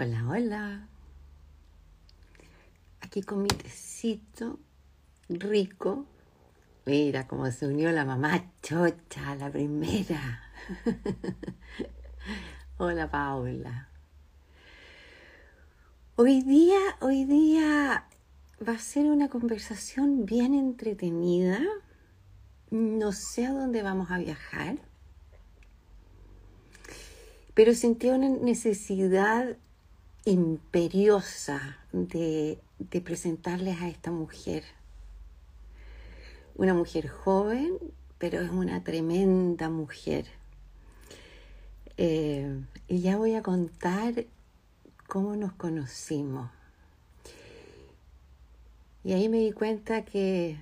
Hola, hola. Aquí con mi tecito rico. Mira cómo se unió la mamá chocha, la primera. hola, Paula. Hoy día, hoy día va a ser una conversación bien entretenida. No sé a dónde vamos a viajar, pero sentí una necesidad imperiosa de, de presentarles a esta mujer. Una mujer joven, pero es una tremenda mujer. Eh, y ya voy a contar cómo nos conocimos. Y ahí me di cuenta que,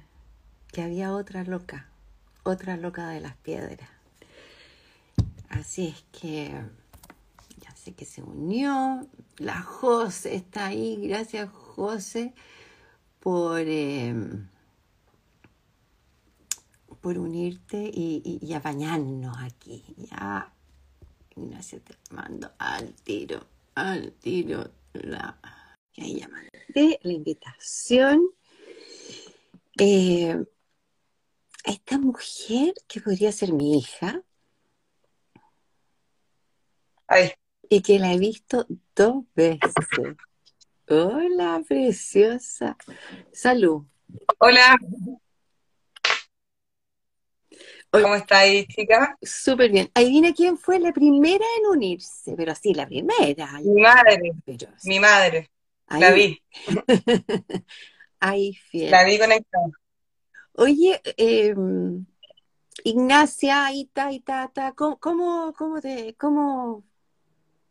que había otra loca, otra loca de las piedras. Así es que que se unió. La José está ahí. Gracias, José, por, eh, por unirte y, y, apañarnos aquí. Ya, Ignacio, te mando al tiro, al tiro la. Y la invitación. Eh, esta mujer que podría ser mi hija Ahí. Y que la he visto dos veces. Hola, preciosa. Salud. Hola, ¿cómo estáis, chicas? Súper bien. Adivina quién fue la primera en unirse, pero así, la primera. Mi madre, Pero sí, mi madre, ahí, la vi, ahí fiel. la vi conectada. Oye, eh, Ignacia, Ita, Itata, ¿cómo, cómo, cómo te, cómo?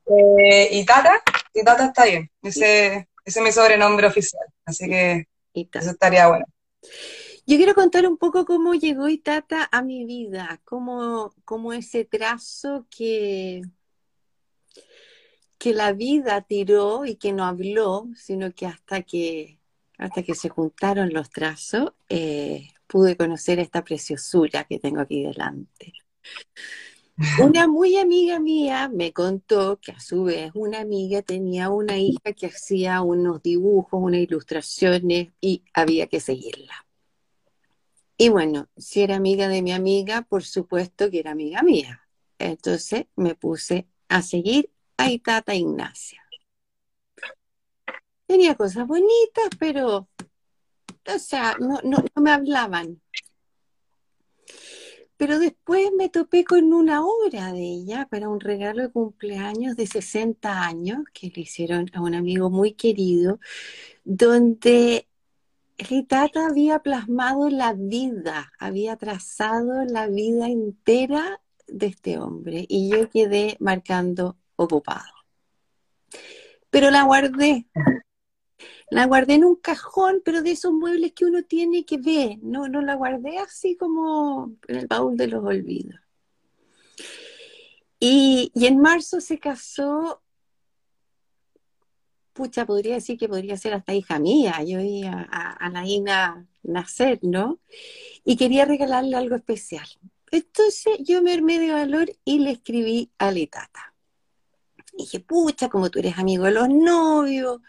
Eh, y Tata, y Tata está bien, ese, ese es mi sobrenombre oficial, así que eso estaría bueno. Yo quiero contar un poco cómo llegó Itata a mi vida, cómo, cómo ese trazo que, que la vida tiró y que no habló, sino que hasta que, hasta que se juntaron los trazos, eh, pude conocer esta preciosura que tengo aquí delante. Una muy amiga mía me contó que a su vez una amiga tenía una hija que hacía unos dibujos, unas ilustraciones y había que seguirla. Y bueno, si era amiga de mi amiga, por supuesto que era amiga mía. Entonces me puse a seguir a Itata Ignacia. Tenía cosas bonitas, pero, o sea, no, no, no me hablaban. Pero después me topé con una obra de ella para un regalo de cumpleaños de 60 años que le hicieron a un amigo muy querido, donde Ritata había plasmado la vida, había trazado la vida entera de este hombre y yo quedé marcando ocupado. Pero la guardé, la guardé en un cajón, pero de esos muebles que uno tiene que ver, no, no la guardé así como en el baúl de los olvidos. Y, y en marzo se casó pucha, podría decir que podría ser hasta hija mía. Yo vi a, a, a nacer, ¿no? Y quería regalarle algo especial. Entonces yo me armé de valor y le escribí a Letata. Y dije, pucha, como tú eres amigo de los novios,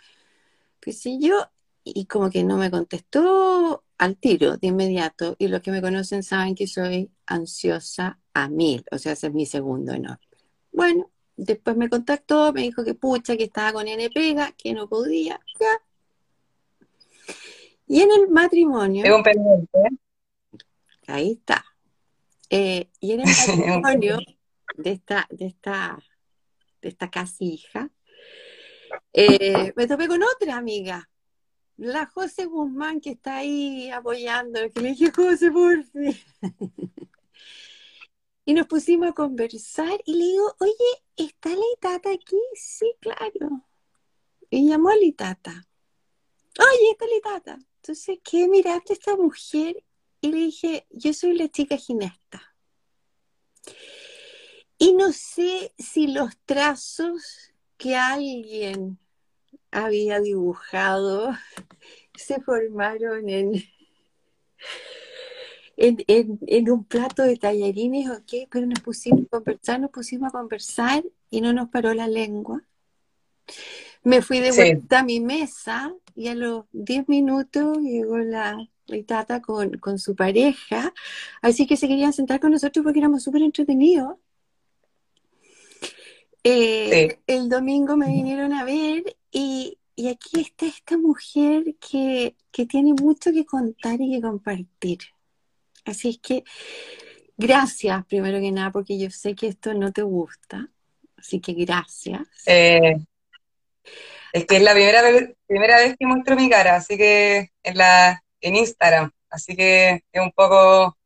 qué sé yo. Y como que no me contestó al tiro, de inmediato. Y los que me conocen saben que soy ansiosa a mil. O sea, ese es mi segundo nombre. Bueno, Después me contactó, me dijo que pucha, que estaba con N pega, que no podía, ya. Y en el Es matrimonio, un pendiente, ¿eh? ahí está. Eh, y en el es matrimonio de esta, de esta, de esta casi hija, eh, me topé con otra amiga, la José Guzmán, que está ahí apoyando, que le dije, José, por fin. Y nos pusimos a conversar y le digo, oye, ¿está la Itata aquí? Sí, claro. Y llamó a la Itata. Oye, está la Itata. Entonces, ¿qué miraste a esta mujer? Y le dije, yo soy la chica ginesta. Y no sé si los trazos que alguien había dibujado se formaron en, en, en, en un plato de tallarines o qué, pero nos pusimos a conversar, nos pusimos a conversar y no nos paró la lengua. Me fui de vuelta a mi mesa y a los 10 minutos llegó la, Tata con, con, su pareja, así que se querían sentar con nosotros porque éramos súper entretenidos. Eh, el domingo me vinieron a ver y, aquí está esta mujer que, que tiene mucho que contar y que compartir. Así es que gracias, primero que nada, porque yo sé que esto no te gusta. Así que gracias. Eh, es que es la primera vez, primera vez que muestro mi cara, así que en, la, en Instagram. Así que es un poco,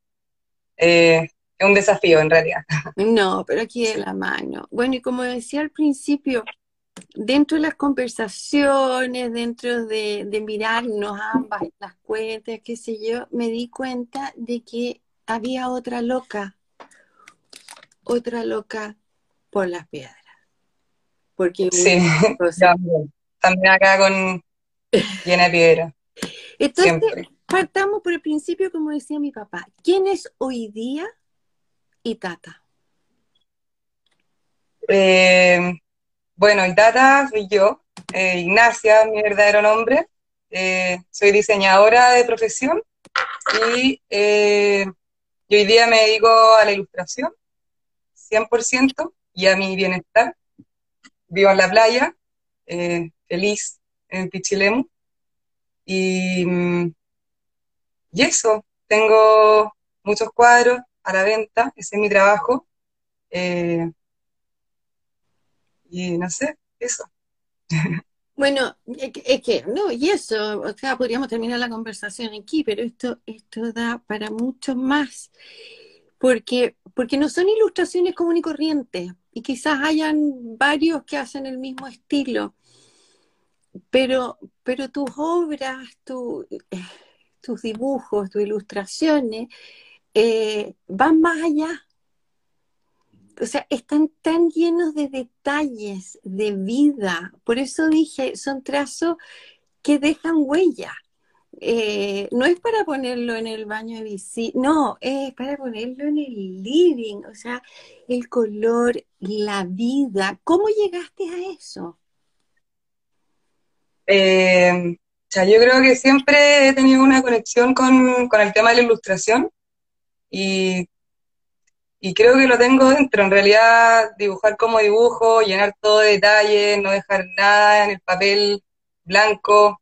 eh, es un desafío en realidad. No, pero aquí de la mano. Bueno, y como decía al principio, dentro de las conversaciones, dentro de, de mirarnos ambas las cuentas, qué sé yo, me di cuenta de que había otra loca, otra loca por las piedras. Porque sí, también, acá con llena de piedra. Entonces, partamos por el principio, como decía mi papá. ¿Quién es hoy día Itata? Eh, bueno, Itata soy yo, eh, Ignacia, mi verdadero nombre. Eh, soy diseñadora de profesión y hoy día me dedico a la ilustración, 100%, y a mi bienestar. Vivo en la playa, eh, feliz en Pichilemu. Y, mm, y eso, tengo muchos cuadros a la venta, ese es mi trabajo. Eh, y no sé, eso. Bueno, es que, no, y eso, o sea, podríamos terminar la conversación aquí, pero esto, esto da para mucho más, porque, porque no son ilustraciones común y corrientes, y quizás hayan varios que hacen el mismo estilo, pero, pero tus obras, tus dibujos, tus ilustraciones, eh, van más allá o sea, están tan llenos de detalles, de vida. Por eso dije, son trazos que dejan huella. Eh, no es para ponerlo en el baño de visita, no, es para ponerlo en el living, o sea, el color, la vida. ¿Cómo llegaste a eso? Eh, o sea, yo creo que siempre he tenido una conexión con, con el tema de la ilustración y y creo que lo tengo dentro. En realidad, dibujar como dibujo, llenar todo de detalles, no dejar nada en el papel blanco,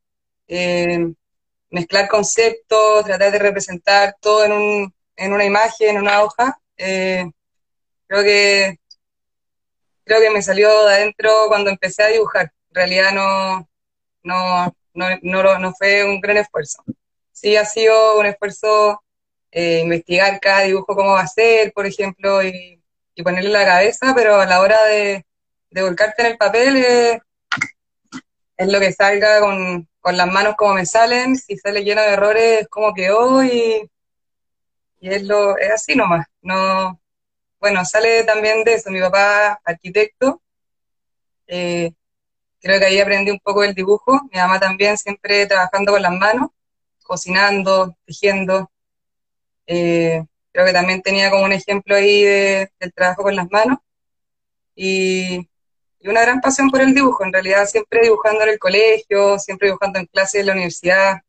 eh, mezclar conceptos, tratar de representar todo en, un, en una imagen, en una hoja. Eh, creo que creo que me salió de adentro cuando empecé a dibujar. En realidad no, no, no, no, no fue un gran esfuerzo. Sí ha sido un esfuerzo eh, investigar cada dibujo cómo va a ser, por ejemplo, y, ponerle la cabeza, pero a la hora de, volcarte en el papel eh, es lo que salga con, las manos como me salen, si sale lleno de errores es como quedó y, y es, lo, es así nomás. No, bueno, sale también de eso, mi papá arquitecto, eh, creo que ahí aprendí un poco el dibujo, mi mamá también siempre trabajando con las manos, cocinando, tejiendo, eh, creo que también tenía como un ejemplo ahí de, del trabajo con las manos. Y, una gran pasión por el dibujo, en realidad siempre dibujando en el colegio, siempre dibujando en clases de la universidad.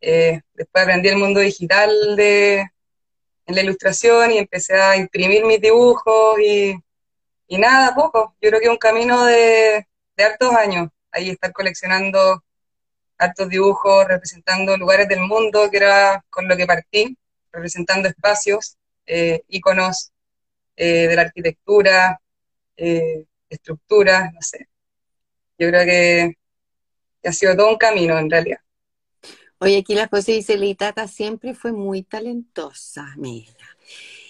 Eh, después aprendí el mundo digital de, en la ilustración y empecé a imprimir mis dibujos y, y nada, poco. Yo creo que un camino de, de hartos años, ahí estar coleccionando hartos dibujos, representando lugares del mundo, que era con lo que partí representando espacios, eh, íconos eh, de la arquitectura, eh, estructuras, no sé. Yo creo que, ha sido todo un camino en realidad. Oye, aquí la José dice, Litata siempre fue muy talentosa, mira.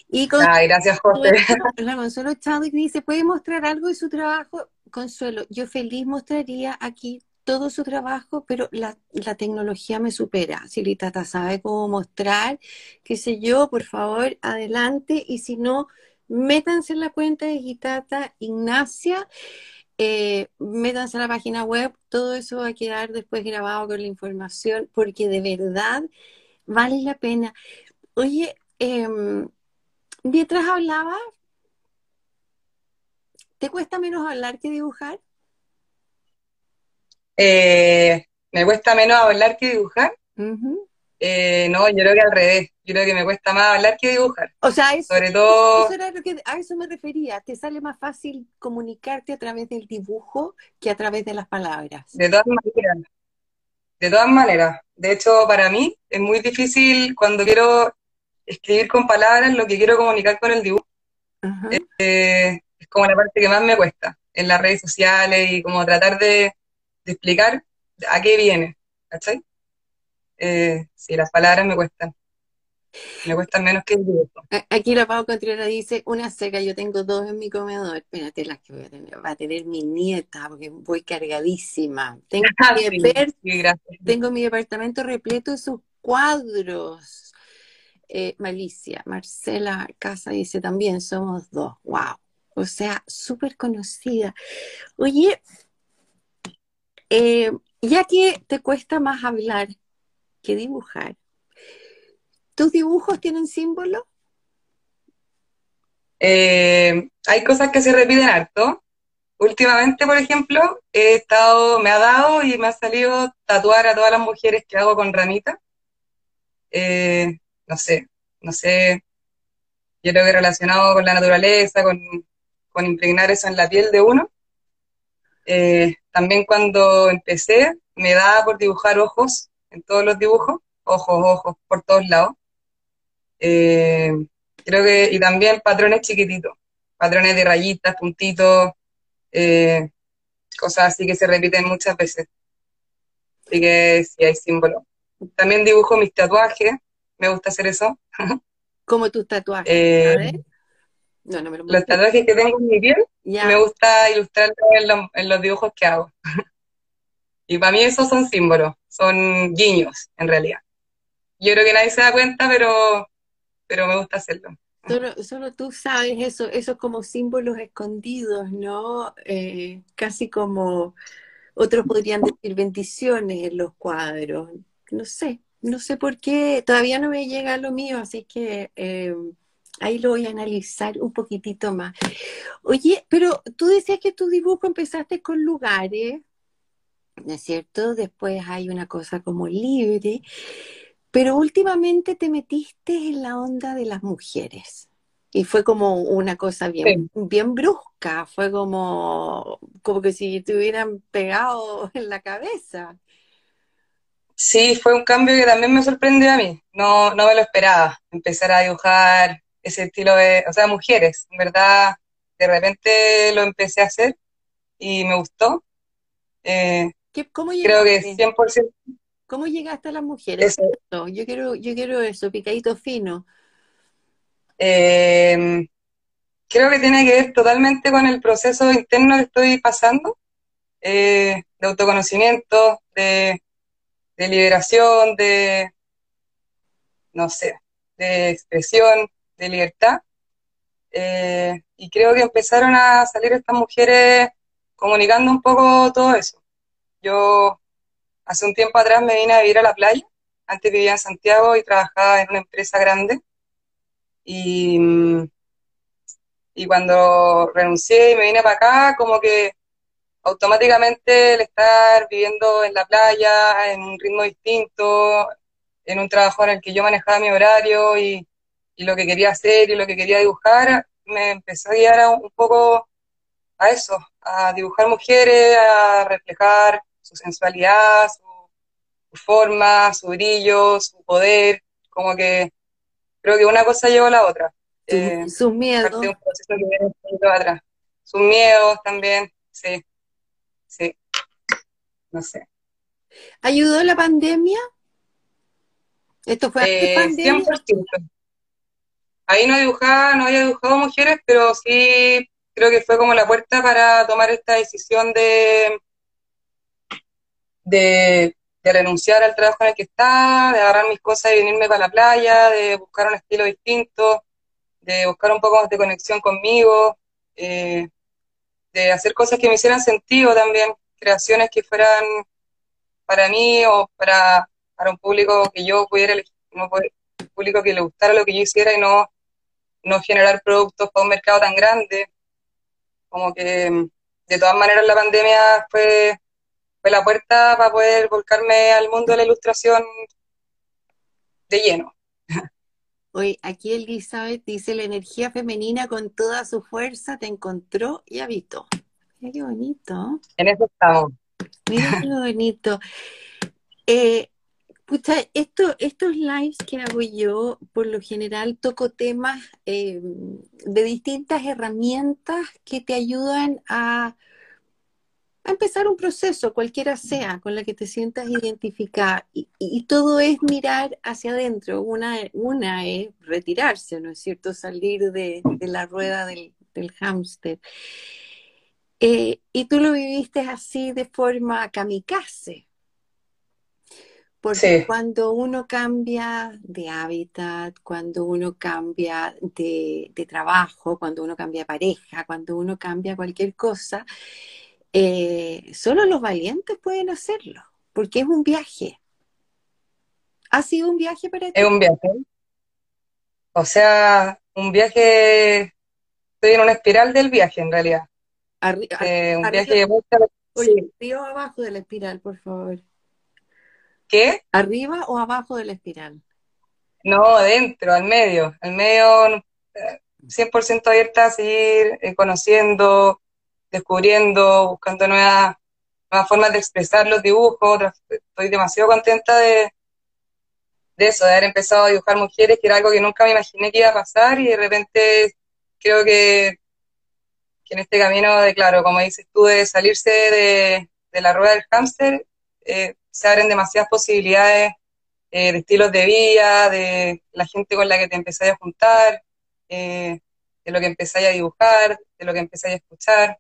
Y con Ay, gracias, José. La Consuelo Chadwick dice, ¿puede mostrar algo de su trabajo? Consuelo, yo feliz mostraría aquí todo su trabajo, pero la, tecnología me supera. Si Litata sabe cómo mostrar, qué sé yo, por favor, adelante. Y si no, métanse en la cuenta de Gitata Ignacia, eh, métanse a la página web, todo eso va a quedar después grabado con la información, porque de verdad vale la pena. Oye, em, mientras hablaba, ¿te cuesta menos hablar que dibujar? Eh, me cuesta menos hablar que dibujar. Eh, no, yo creo que al revés. Yo creo que me cuesta más hablar que dibujar. O sea, eso, sobre todo... a eso me refería. ¿Te sale más fácil comunicarte a través del dibujo que a través de las palabras? De todas maneras. De todas maneras. De hecho, para mí es muy difícil cuando quiero escribir con palabras lo que quiero comunicar con el dibujo. Eh, es como la parte que más me cuesta en las redes sociales y como tratar de, explicar a qué viene, ¿cachai? Eh, sí, las palabras me cuestan. Me cuestan menos que el dibujo. Aquí la Pau Contreras dice, una seca, yo tengo dos en mi comedor. Espérate, las que voy a tener. Va a tener mi nieta, porque voy cargadísima. Tengo, mi, tengo mi departamento repleto de sus cuadros. Eh, Malicia, Marcela Casa dice también, somos dos. Wow. O sea, súper conocida. Oye, eh, ya que te cuesta más hablar que dibujar, ¿tus dibujos tienen símbolos? Eh, hay cosas que se repiten harto. Últimamente, por ejemplo, he estado, me ha dado y me ha salido tatuar a todas las mujeres que hago con ramita. Eh, no sé, no sé, yo creo que relacionado con la naturaleza, con, impregnar eso en la piel de uno. Eh, también cuando empecé, me daba por dibujar ojos en todos los dibujos, ojos, ojos, por todos lados. Eh, creo que, y también patrones chiquititos, patrones de rayitas, puntitos, eh, cosas así que se repiten muchas veces. Así que sí hay símbolos. También dibujo mis tatuajes, me gusta hacer eso. Como tus tatuajes. Eh, no, no me lo los tatuajes que tengo en mi piel, me gusta ilustrarlos en, los dibujos que hago. y para mí esos son símbolos, son guiños, en realidad. Yo creo que nadie se da cuenta, pero, pero me gusta hacerlo. Solo, tú sabes eso, esos como símbolos escondidos, ¿no? Eh, casi como otros podrían decir bendiciones en los cuadros. No sé, no sé por qué, todavía no me llega lo mío, así que eh, ahí lo voy a analizar un poquitito más. Oye, pero tú decías que tu dibujo empezaste con lugares, ¿no es cierto? Después hay una cosa como libre, pero últimamente te metiste en la onda de las mujeres. Y fue como una cosa bien, bien brusca, fue como, como que si te hubieran pegado en la cabeza. Sí, fue un cambio que también me sorprendió a mí. No, no me lo esperaba, empezar a dibujar ese estilo de, o sea, mujeres. En verdad, de repente lo empecé a hacer y me gustó. Eh, ¿Cómo creo que 100%. ¿Cómo llegaste a las mujeres? Yo quiero, yo quiero eso, picadito fino. Eh, creo que tiene que ver totalmente con el proceso interno que estoy pasando, eh, de autoconocimiento, de de liberación, de, no sé, de expresión, de libertad. Eh, y creo que empezaron a salir estas mujeres comunicando un poco todo eso. Yo hace un tiempo atrás me vine a vivir a la playa, antes vivía en Santiago y trabajaba en una empresa grande. Y, y cuando renuncié y me vine para acá, como que automáticamente el estar viviendo en la playa, en un ritmo distinto, en un trabajo en el que yo manejaba mi horario y, lo que quería hacer y lo que quería dibujar, me empezó a guiar un poco a eso, a dibujar mujeres, a reflejar su sensualidad, su, forma, su brillo, su poder, como que creo que una cosa llevó a la otra. Eh, sus miedos. Sus miedos también, sí. Sí, no sé. ¿Ayudó la pandemia? ¿Esto fue eh, pandemia? 100%. Ahí no dibujaba, no había dibujado mujeres, pero sí creo que fue como la puerta para tomar esta decisión de, de, renunciar al trabajo en el que estaba, de agarrar mis cosas y venirme para la playa, de buscar un estilo distinto, de buscar un poco más de conexión conmigo. Eh, de hacer cosas que me hicieran sentido también, creaciones que fueran para mí o para, para un público que yo pudiera elegir, un público que le gustara lo que yo hiciera y no, no generar productos para un mercado tan grande. Como que de todas maneras la pandemia fue fue la puerta para poder volcarme al mundo de la ilustración de lleno. Hoy aquí Elizabeth dice, la energía femenina con toda su fuerza te encontró y habitó. Mira qué bonito. En eso estamos. Mira qué bonito. Eh, esto, estos lives que hago yo, por lo general toco temas eh, de distintas herramientas que te ayudan a, empezar un proceso, cualquiera sea, con la que te sientas identificada. Y, todo es mirar hacia adentro. Una, una es retirarse, ¿no es cierto? Salir de, la rueda del, del hámster. Eh, y tú lo viviste así de forma kamikaze porque cuando uno cambia de hábitat, cuando uno cambia de, trabajo, cuando uno cambia de pareja, cuando uno cambia cualquier cosa, eh, solo los valientes pueden hacerlo, porque es un viaje. ¿Ha sido un viaje para ti? Es un viaje. O sea, un viaje, estoy en una espiral del viaje en realidad. Eh, un viaje de mucha... Oye, río abajo de la espiral, por favor. ¿Qué? ¿Arriba o abajo de la espiral? No, adentro, al medio. Al medio, 100% abierta a seguir eh, conociendo, descubriendo, buscando nuevas, nuevas formas de expresar los dibujos. Estoy demasiado contenta de, de eso, de haber empezado a dibujar mujeres, que era algo que nunca me imaginé que iba a pasar y de repente creo que, que en este camino de, claro, como dices tú, de salirse de, de la rueda del hámster, eh, se abren demasiadas posibilidades eh, de estilos de vida, de la gente con la que te empezáis a juntar, eh, de lo que empezáis a dibujar, de lo que empezáis a escuchar.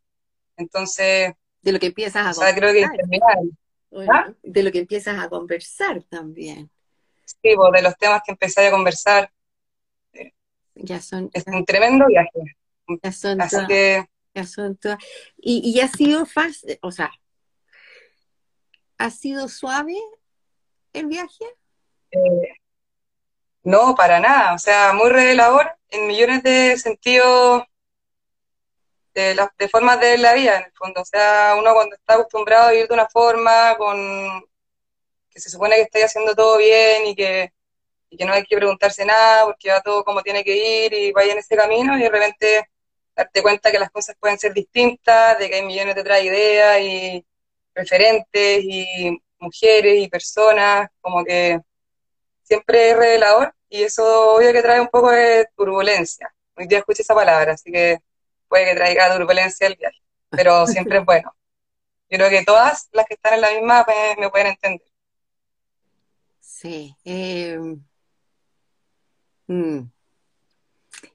Entonces, de lo que empiezas a conversar. creo que ¿Ah? De lo que empiezas a conversar también. Sí, pues, de los temas que empezáis a conversar. Ya son, es un tremendo viaje. Ya son Así que, ya son y, y ha sido fácil, o sea, ¿Ha sido suave el viaje? Eh, no, para nada. O sea, muy revelador en millones de sentidos, de, de formas de la vida, en el fondo. O sea, uno cuando está acostumbrado a vivir de una forma, con que se supone que está haciendo todo bien y que, y que no hay que preguntarse nada porque va todo como tiene que ir y vaya en ese camino y de repente darte cuenta que las cosas pueden ser distintas, de que hay millones de otras ideas y, referentes y mujeres y personas, como que siempre es revelador y eso obvio que trae un poco de turbulencia. Hoy día escuché esa palabra, así que puede que traiga turbulencia el viaje, pero siempre es bueno. Yo creo que todas las que están en la misma me, pueden entender. Sí. Eh, mm,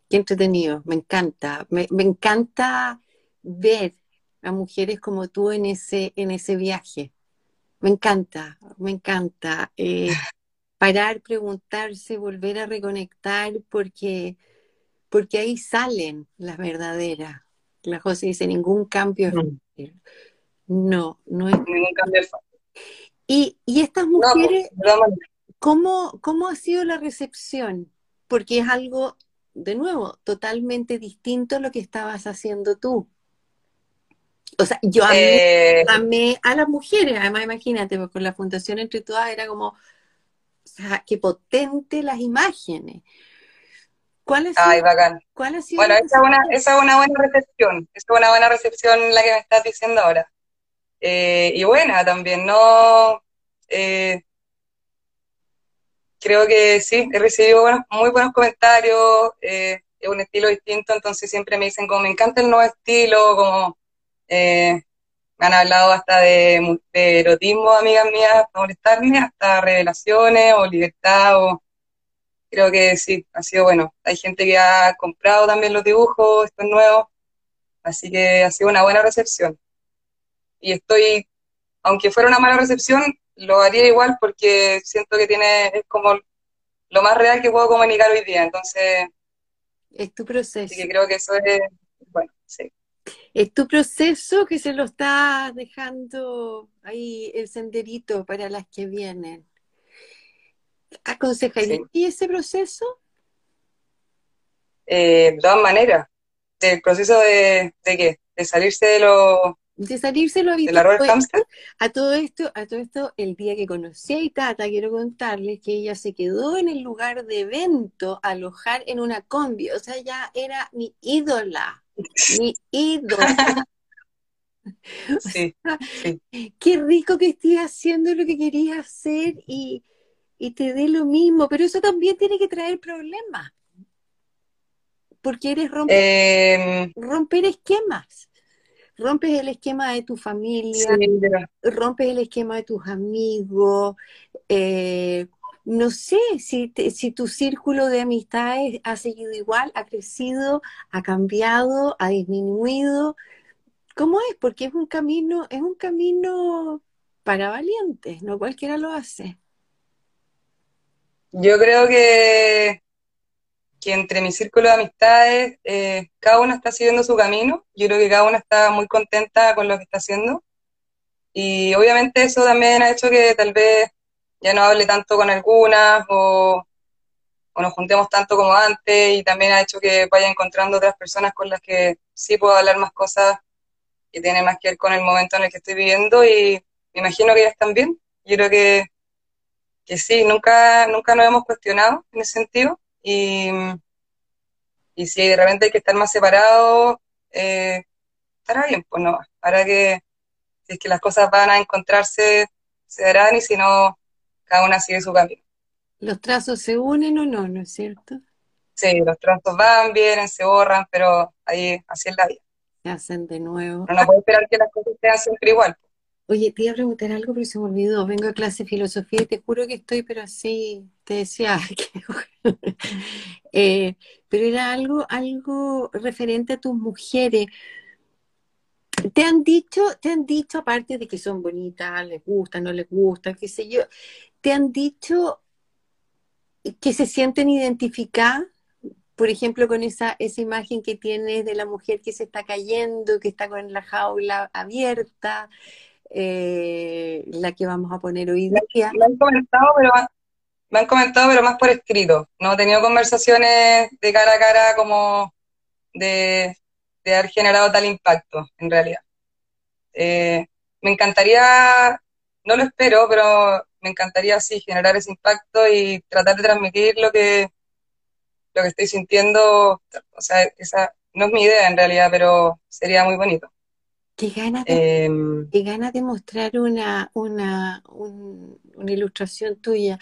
qué entretenido, me encanta. Me, me encanta ver a mujeres como tú en ese, en ese viaje. Me encanta, me encanta. Eh, parar, preguntarse, volver a reconectar, porque, porque ahí salen las verdaderas. La José dice, ningún cambio es mm. No, no es ningún cambio Y, y estas mujeres, ¿cómo, ¿cómo ha sido la recepción? Porque es algo, de nuevo, totalmente distinto a lo que estabas haciendo tú. O sea, yo amé, eh, a las mujeres, además imagínate, porque con la Fundación Entre Todas era como, o sea, qué potente las imágenes. ¿Cuál ha Ay, bacán. ¿cuál ha sido bueno, esa es, una, esa es una buena recepción, esa es una buena recepción la que me estás diciendo ahora. Eh, y buena también, ¿no? Eh, creo que sí, he recibido muy buenos comentarios, es un estilo distinto, entonces siempre me dicen como me encanta el nuevo estilo, como eh, me han hablado hasta de, erotismo, amigas mías, para molestarme, hasta revelaciones o libertad, o creo que sí, ha sido bueno. Hay gente que ha comprado también los dibujos, estos nuevos, así que ha sido una buena recepción. Y estoy, aunque fuera una mala recepción, lo haría igual porque siento que tiene, es como lo más real que puedo comunicar hoy día, entonces... Es tu proceso. Así que creo que eso es, bueno, sí es tu proceso que se lo está dejando ahí el senderito para las que vienen. ¿Aconsejaría y ese proceso? Eh, de todas maneras. El proceso de, de qué? De salirse de lo, de salirse lo habitual. A todo esto, a todo esto, el día que conocí a Itata, quiero contarles que ella se quedó en el lugar de evento a alojar en una combi. O sea, ya era mi ídola. Mi ídola. Sí, Qué rico que estés haciendo lo que querías hacer y, te dé lo mismo, pero eso también tiene que traer problemas. Porque eres romper, em, romper esquemas rompes el esquema de tu familia, rompes el esquema de tus amigos, eh, no sé si, si tu círculo de amistades ha seguido igual, ha crecido, ha cambiado, ha disminuido. ¿Cómo es? Porque es un camino, es un camino para valientes, no cualquiera lo hace. Yo creo que entre mi círculo de amistades, eh, cada uno está siguiendo su camino. Yo creo que cada uno está muy contenta con lo que está haciendo. Y obviamente eso también ha hecho que tal vez ya no hable tanto con algunas o, nos juntemos tanto como antes y también ha hecho que vaya encontrando otras personas con las que sí puedo hablar más cosas que tienen más que ver con el momento en el que estoy viviendo y me imagino que ellas también. Yo creo que, que sí, nunca, nunca nos hemos cuestionado en ese sentido y, y si de repente hay que estar más separados, eh, estará bien, pues no. Para que, si es que las cosas van a encontrarse, se darán y si no, cada una sigue su camino. ¿Los trazos se unen o no, no es cierto? Sí, los trazos van, vienen, se borran, pero ahí así es la vida. Se hacen de nuevo. Pero no puedo esperar que las cosas sean siempre igual. Oye, te iba a preguntar algo, pero se me olvidó. Vengo a clase de filosofía y te juro que estoy, pero así, te decía, eh, pero era algo, algo referente a tus mujeres. Te han dicho, te han dicho, aparte de que son bonitas, les gusta, no les gusta, qué sé yo, te han dicho que se sienten identificadas, por ejemplo, con esa, esa imagen que tienes de la mujer que se está cayendo, que está con la jaula abierta, eh, la que vamos a poner hoy día. Me han comentado, pero me han comentado, pero más por escrito. No he tenido conversaciones de cara a cara como de, haber generado tal impacto, en realidad. Eh, me encantaría, no lo espero, pero me encantaría sí generar ese impacto y tratar de transmitir lo que lo que estoy sintiendo, o sea, esa no es mi idea en realidad, pero sería muy bonito. Qué ganas de, em, de mostrar una, una, una ilustración tuya.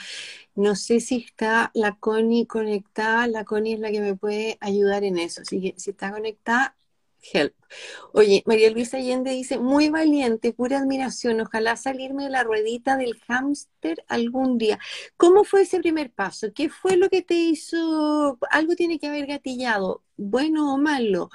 No sé si está la Connie conectada. La Connie es la que me puede ayudar en eso. Así que si está conectada, help. Oye, María Luisa Allende dice, muy valiente, pura admiración. Ojalá salirme de la ruedita del hámster algún día. ¿Cómo fue ese primer paso? ¿Qué fue lo que te hizo? Algo tiene que haber gatillado, bueno o malo,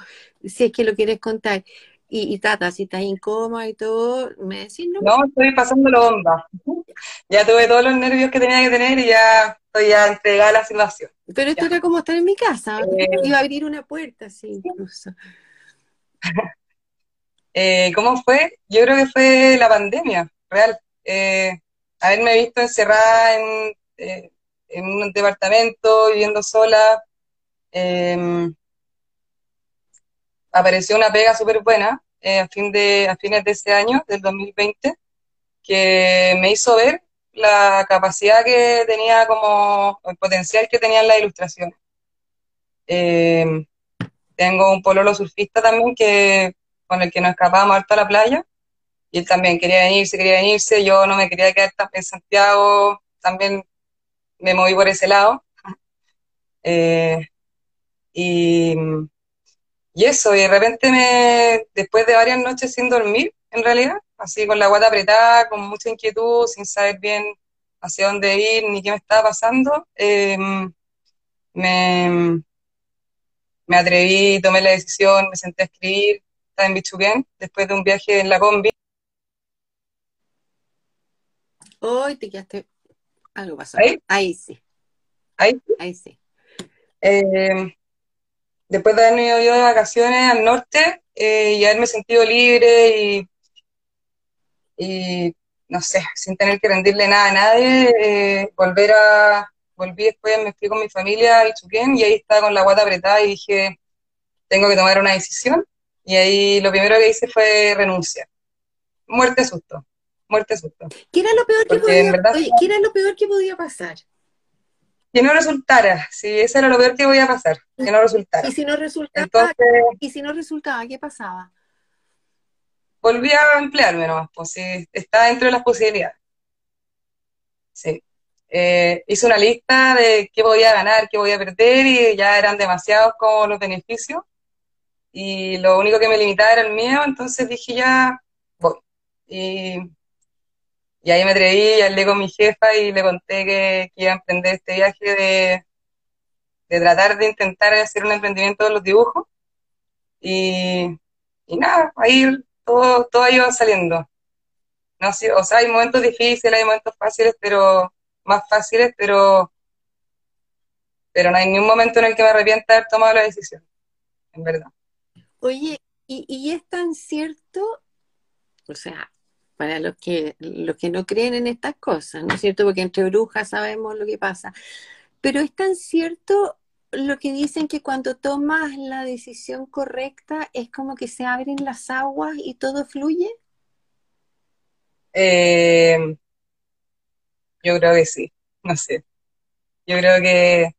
si es que lo quieres contar. Y, Tata, si estás incómoda y todo, me decís, ¿no? No, estoy pasándolo bomba. Ya tuve todos los nervios que tenía que tener y ya estoy ya entregada a la situación. Pero esto era como estar en mi casa, eh, iba a abrir una puerta, así incluso. Eh, ¿Cómo fue? Yo creo que fue la pandemia, real. Eh, haberme visto encerrada en, eh, un departamento, viviendo sola. Eh, apareció una pega súper buena eh, a, fin de, a fines de ese año, del 2020, que me hizo ver la capacidad que tenía como, el potencial que tenía en la ilustración. Eh, tengo un pololo surfista también que, con el que nos escapábamos harto a la playa, y él también quería venirse, quería venirse, yo no me quería quedar en Santiago, también me moví por ese lado. Eh, y y eso, y de repente me, después de varias noches sin dormir, en realidad, así con la guata apretada, con mucha inquietud, sin saber bien hacia dónde ir ni qué me estaba pasando, em, me, me atreví, tomé la decisión, me senté a escribir, estaba en Bichuquén, después de un viaje en la combi. Hoy te quedaste, algo pasó. ¿Ahí? Ahí sí. ¿Ahí sí? Ahí sí. Eh, después de haberme ido yo de vacaciones al norte eh, y haberme sentido libre y, no sé, sin tener que rendirle nada a nadie, eh, volver a, volví después, me fui con mi familia a Ichuquén y ahí estaba con la guata apretada y dije, tengo que tomar una decisión Y ahí lo primero que hice fue renuncia. Muerte susto, muerte susto. ¿Qué era lo peor que podía, ¿qué era lo peor que podía pasar? Que no resultara, sí, eso era lo peor que podía pasar, que no resultara. Y si no resultaba, y si no resultaba, ¿qué pasaba? Volví a emplearme nomás, pues sí, está dentro de las posibilidades. Sí. Eh, hice una lista de qué podía ganar, qué podía perder y ya eran demasiados como los beneficios y lo único que me limitaba era el miedo, entonces dije ya voy. Y, y ahí me atreví, hablé con mi jefa y le conté que, iba a emprender este viaje de, de tratar de intentar hacer un emprendimiento de los dibujos. Y, y nada, ahí todo, todo iba saliendo. No, o sea, hay momentos difíciles, hay momentos fáciles, pero más fáciles, pero, pero no hay ni un momento en el que me arrepienta de haber tomado la decisión, en verdad. Oye, y, es tan cierto, o sea, para los que, los que no creen en estas cosas, ¿no es cierto? Porque entre brujas sabemos lo que pasa, pero es tan cierto lo que dicen que cuando tomas la decisión correcta es como que se abren las aguas y todo fluye. Eh, yo creo que sí, no sé. Yo creo que,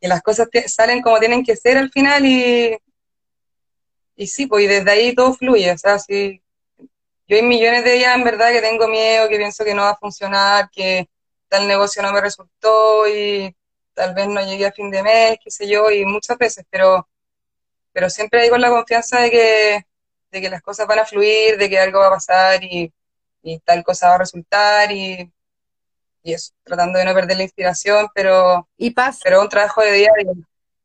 que las cosas salen como tienen que ser al final y, y sí, pues y desde ahí todo fluye, o sea, sí, yo hay millones de días en verdad que tengo miedo, que pienso que no va a funcionar, que tal negocio no me resultó y tal vez no llegué a fin de mes, qué sé yo, y muchas veces, pero, pero siempre hay con la confianza de que, de que las cosas van a fluir, de que algo va a pasar y, y tal cosa va a resultar y, y eso, tratando de no perder la inspiración, pero, y pasa. pero un trabajo de diario.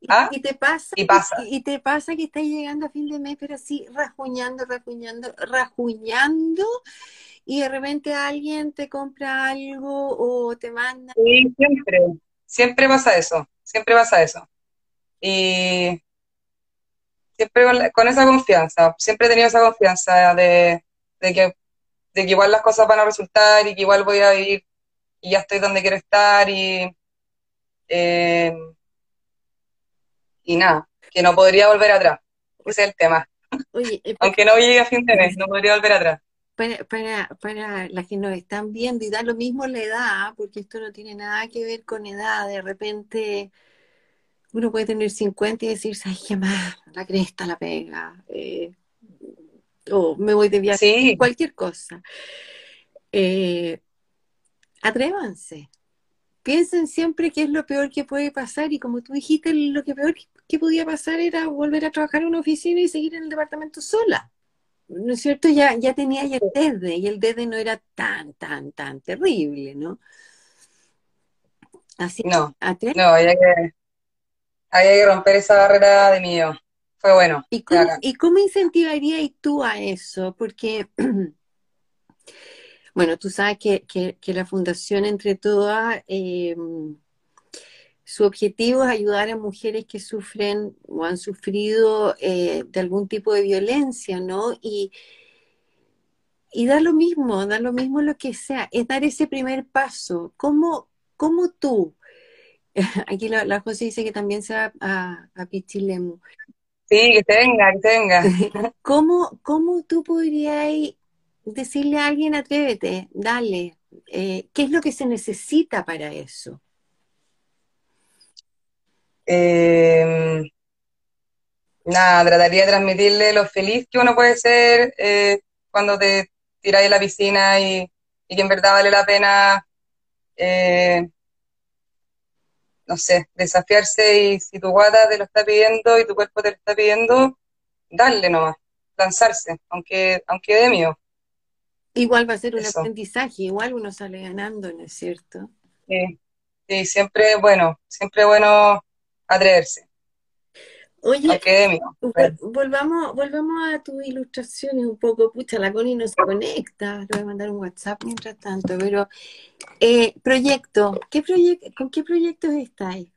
¿Ah? Y te pasa, y, pasa. Y, te pasa que estás llegando a fin de mes, pero así rajuñando, rajuñando, rajuñando, y de repente alguien te compra algo o te manda. Sí, siempre, siempre pasa eso, siempre pasa eso. Y siempre con, esa confianza, siempre he tenido esa confianza de, que, de que igual las cosas van a resultar y que igual voy a ir y ya estoy donde quiero estar y. Eh, y nada, que no podría volver atrás. Ese es el tema. Eh, Aunque no llegue a fin de mes, no podría volver atrás. Para, para, para las que nos están viendo, y da lo mismo la edad, porque esto no tiene nada que ver con edad, de repente uno puede tener 50 y decir, ay, qué más, la cresta la pega, eh, o me voy de viaje, cualquier cosa. Eh, atrévanse, piensen siempre qué es lo peor que puede pasar y como tú dijiste, lo que peor que podía pasar era volver a trabajar en una oficina y seguir en el departamento sola. ¿No es cierto? Ya, ya tenía ya el DEDE y el DEDE no era tan, tan, tan terrible, ¿no? Así no, no, había que, había que romper esa barrera de miedo. Fue bueno. ¿Y cómo, ¿y cómo incentivarías tú a eso? Porque Bueno, tú sabes que, la Fundación Entre Todas, eh, su objetivo es ayudar a mujeres que sufren o han sufrido eh, de algún tipo de violencia, ¿no? Y, y da lo mismo, da lo mismo lo que sea, es dar ese primer paso. ¿Cómo, cómo tú? Aquí la, la, José dice que también se va a, a Pichilemu. Sí, que te venga, que te venga. ¿Cómo, cómo tú podrías decirle a alguien, atrévete, dale, eh, ¿qué es lo que se necesita para eso? Nada, trataría de transmitirle lo feliz que uno puede ser eh, cuando te tiras de la piscina y, que en verdad vale la pena, eh, no sé, desafiarse y si tu guata te lo está pidiendo y tu cuerpo te lo está pidiendo, darle nomás, lanzarse, aunque, aunque dé miedo. Igual va a ser un aprendizaje, igual uno sale ganando, ¿no es cierto? Sí, sí siempre bueno, siempre bueno atreverse. Oye, volvamos, volvamos a tus ilustraciones un poco. Pucha, la Connie no se conecta. Le voy a mandar un WhatsApp mientras tanto. Pero, eh, proyecto, ¿qué ¿con qué proyectos estáis?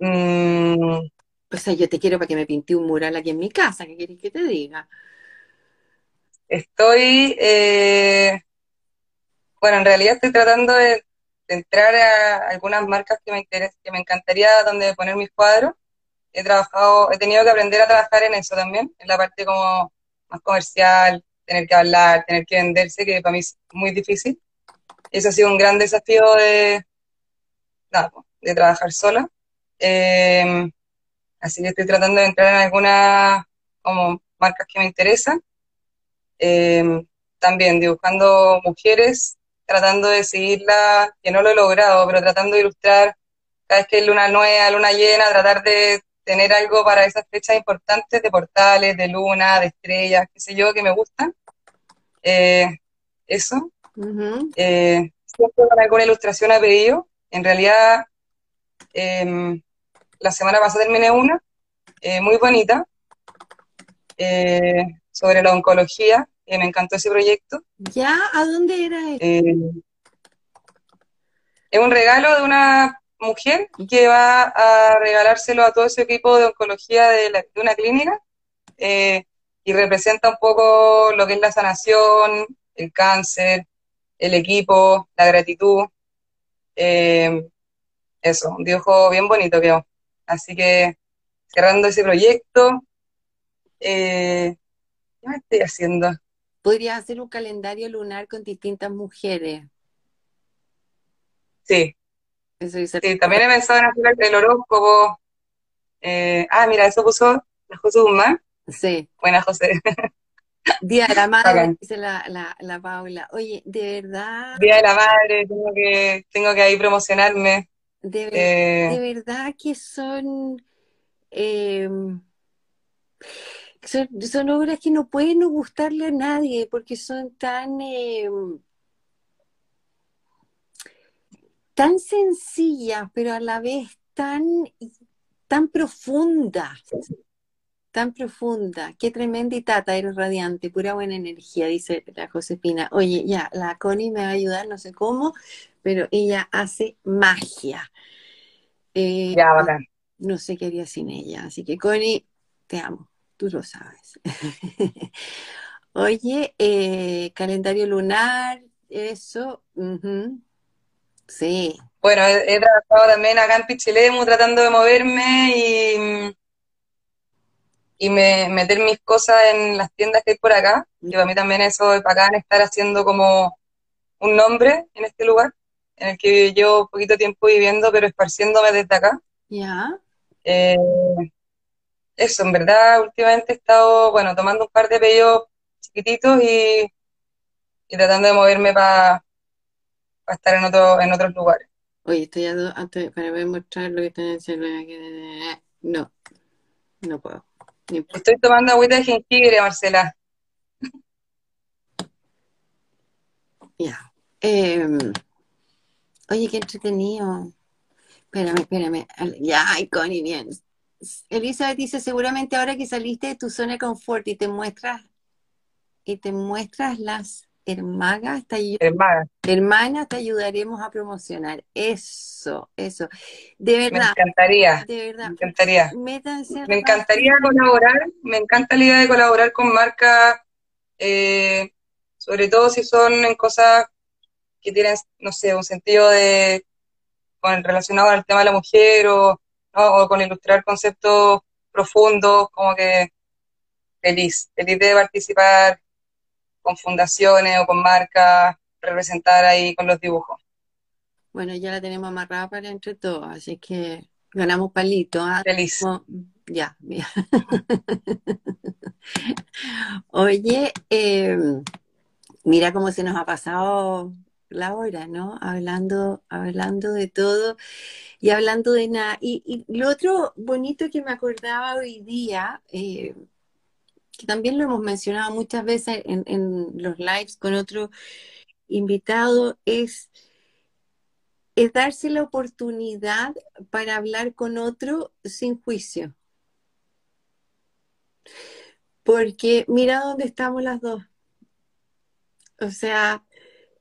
Mm. O sea, yo te quiero para que me pinte un mural aquí en mi casa. ¿Qué quieres que te diga? Estoy, eh, bueno, en realidad estoy tratando de, entrar a algunas marcas que me interesa, que me encantaría donde poner mis cuadros. he trabajado, he tenido que aprender a trabajar en eso también, en la parte como más comercial, tener que hablar, tener que venderse, que para mí es muy difícil. Eso ha sido un gran desafío de, de trabajar sola. Em, así que estoy tratando de entrar en algunas como marcas que me interesan. Em, también dibujando mujeres, tratando de seguirla, que no lo he logrado, pero tratando de ilustrar cada vez que es luna nueva, luna llena, tratar de tener algo para esas fechas importantes de portales, de luna, de estrellas, qué sé yo, que me gustan. Eh, eso. Eh, siempre con alguna ilustración a pedido. En realidad, em, la semana pasada terminé una, eh, muy bonita, sobre la oncología, me encantó ese proyecto. ¿Ya? ¿A dónde era es un regalo de una mujer que va a regalárselo a todo ese equipo de oncología de, una clínica eh, y representa un poco lo que es la sanación, el cáncer, el equipo, la gratitud. Eh, eso, un dibujo bien bonito quedó. Así que cerrando ese proyecto, eh, ¿qué me estoy haciendo? Podría hacer un calendario lunar con distintas mujeres. Sí, Sí, también he pensado en hacer el horóscopo. Eh, ah, mira, eso puso la José Guzmán. Sí. Buena, José. Día de la Madre, dice la, la, la, Paula. Oye, de verdad. Día de la Madre, tengo que, tengo que ahí promocionarme. De, eh, verdad que son, em, son, son. obras que no pueden gustarle a nadie porque son tan. Em, tan sencillas, pero a la vez tan, tan profundas. Tan profunda, qué tremenda y tata, eres radiante, pura buena energía, dice la Josefina. Oye, ya, la Connie me va a ayudar, no sé cómo, pero ella hace magia. Eh, ya, bacán. No sé qué haría sin ella, así que Connie, te amo, tú lo sabes. Oye, eh, calendario lunar, eso, Sí. Bueno, he, trabajado también acá en Pichilemu tratando de moverme y, y me, meter mis cosas en las tiendas que hay por acá. Y para mí también eso es bacán estar haciendo como un nombre en este lugar, en el que llevo poquito tiempo viviendo, pero esparciéndome desde acá. Ya. Eh, eso, en verdad, últimamente he estado, bueno, tomando un par de pedidos chiquititos y, y tratando de moverme para a estar en, otro, en otros lugares. Oye, estoy a antes para mostrar lo que estoy haciendo. No, no puedo. Estoy tomando agüita de jengibre, Marcela. Ya. Em, oye, qué entretenido. Espérame, espérame. Ya, ay, Connie, bien. Elizabeth dice, seguramente ahora que saliste de tu zona de confort y te muestras y te muestras las hermanas te, ayudaremos a promocionar. Eso, eso. De verdad. Me encantaría. De verdad. Me encantaría. me encantaría colaborar. Me encanta la idea de colaborar con marcas, eh, sobre todo si son en cosas que tienen, no sé, un sentido de con relacionado al tema de la mujer o, o con ilustrar conceptos profundos, como que feliz, feliz de participar con fundaciones o con marcas, representar ahí con los dibujos. Bueno, ya la tenemos amarrada para entre todos, así que ganamos palito. ¿ah? Feliz. Ya, ya. Oye, em, mira cómo se nos ha pasado la hora, ¿no? Hablando, hablando de todo y hablando de nada. Y, lo otro bonito que me acordaba hoy día, eh, que también lo hemos mencionado muchas veces en, los lives con otro invitado, es, es darse la oportunidad para hablar con otro sin juicio. Porque mira dónde estamos las dos. O sea,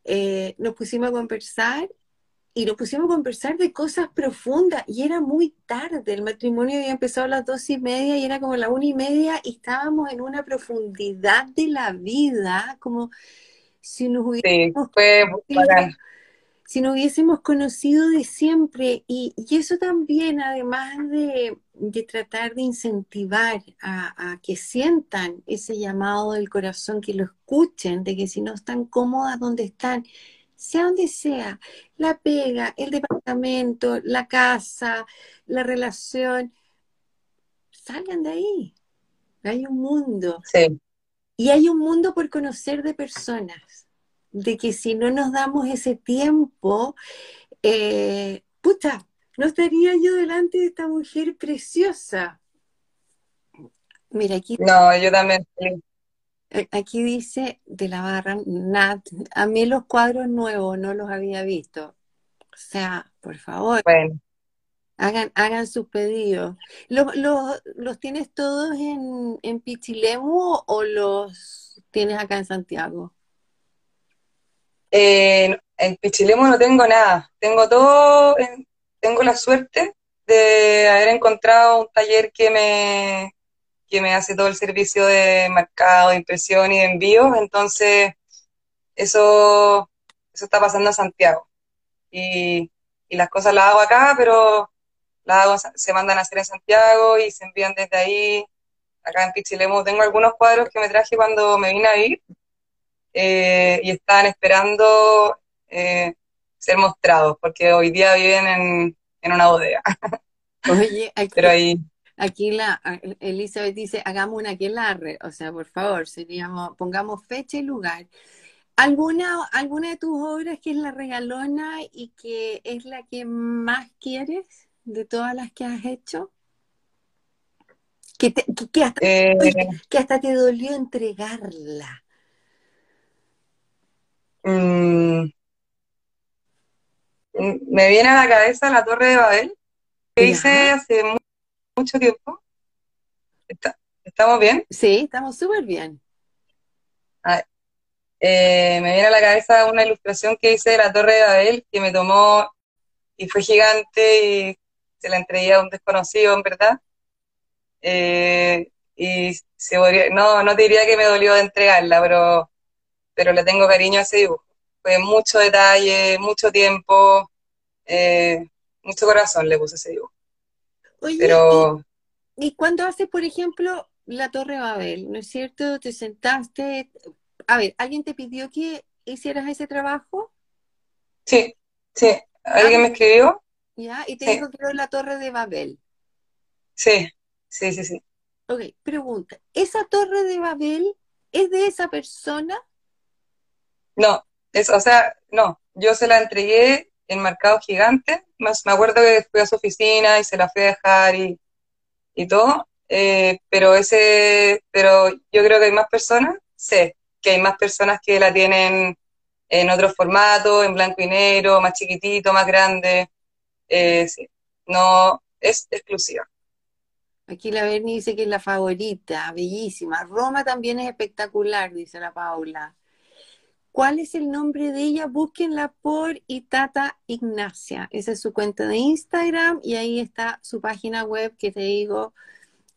eh, nos pusimos a conversar y nos pusimos a conversar de cosas profundas y era muy tarde, el matrimonio había empezado a las dos y media y era como la una y media y estábamos en una profundidad de la vida, como si nos hubiéramos... Sí, fue si no hubiésemos conocido de siempre. Y, eso también, además de, tratar de incentivar a, que sientan ese llamado del corazón, que lo escuchen, de que si no están cómodas donde están, sea donde sea, la pega, el departamento, la casa, la relación, salgan de ahí. Hay un mundo. Sí. Y hay un mundo por conocer de personas, de que si no nos damos ese tiempo, eh, puta, no estaría yo delante de esta mujer preciosa. Mira, aquí. No, yo también. Eh, aquí dice de la barra, Nat, a mí los cuadros nuevos no los había visto. O sea, por favor. Bueno. Hagan, hagan sus pedidos. ¿Los, los, tienes todos en, en Pichilemu o los tienes acá en Santiago? En Pichilemu no tengo nada. Tengo todo, tengo la suerte de haber encontrado un taller que me, que me hace todo el servicio de mercado, de impresión y de envío. Entonces, eso, eso está pasando en Santiago. Y, y las cosas las hago acá, pero se mandan a hacer en Santiago y se envían desde ahí. Acá en Pichilemu tengo algunos cuadros que me traje cuando me vine a ir eh, y están esperando eh, ser mostrados, porque hoy día viven en, una bodega. Oye, aquí, Pero ahí... aquí la Elizabeth dice, hagamos una aquelarre, o sea, por favor, seríamos, pongamos fecha y lugar. ¿Alguna, ¿Alguna de tus obras que es la regalona y que es la que más quieres? de todas las que has hecho? Que, hasta, eh, que hasta te dolió entregarla. Mm, me viene a la cabeza la Torre de Babel, que hice hace mucho tiempo. ¿Estamos bien? Sí, estamos súper bien. Eh, me viene a la cabeza una ilustración que hice de la Torre de Babel que me tomó y fue gigante y se la entregué a un desconocido, en verdad. Eh, y se no, no te diría que me dolió de entregarla, pero, pero le tengo cariño a ese dibujo. Fue mucho detalle, mucho tiempo, eh, mucho corazón le puse ese dibujo. Oye, pero... ¿y, ¿y cuando haces, por ejemplo, la Torre Babel, no es cierto? Te sentaste, a ver, ¿alguien te pidió que hicieras ese trabajo? Sí, sí, alguien me escribió ¿Ya? Y te dijo que era la torre de Babel. Sí, sí, sí, sí. Ok, pregunta, ¿esa torre de Babel es de esa persona? No, es, o sea, no, yo se la entregué en Mercado Gigante, más, me acuerdo que fui a su oficina y se la fui a dejar y, y todo, eh, pero ese, pero yo creo que hay más personas, sé que hay más personas que la tienen en otro formato, en blanco y negro, más chiquitito, más grande, eh, sí, no es exclusiva. Aquí la Berni dice que es la favorita, bellísima. Roma también es espectacular, dice la Paula. ¿Cuál es el nombre de ella? Búsquenla por Itata Ignacia. Esa es su cuenta de Instagram y ahí está su página web que te digo.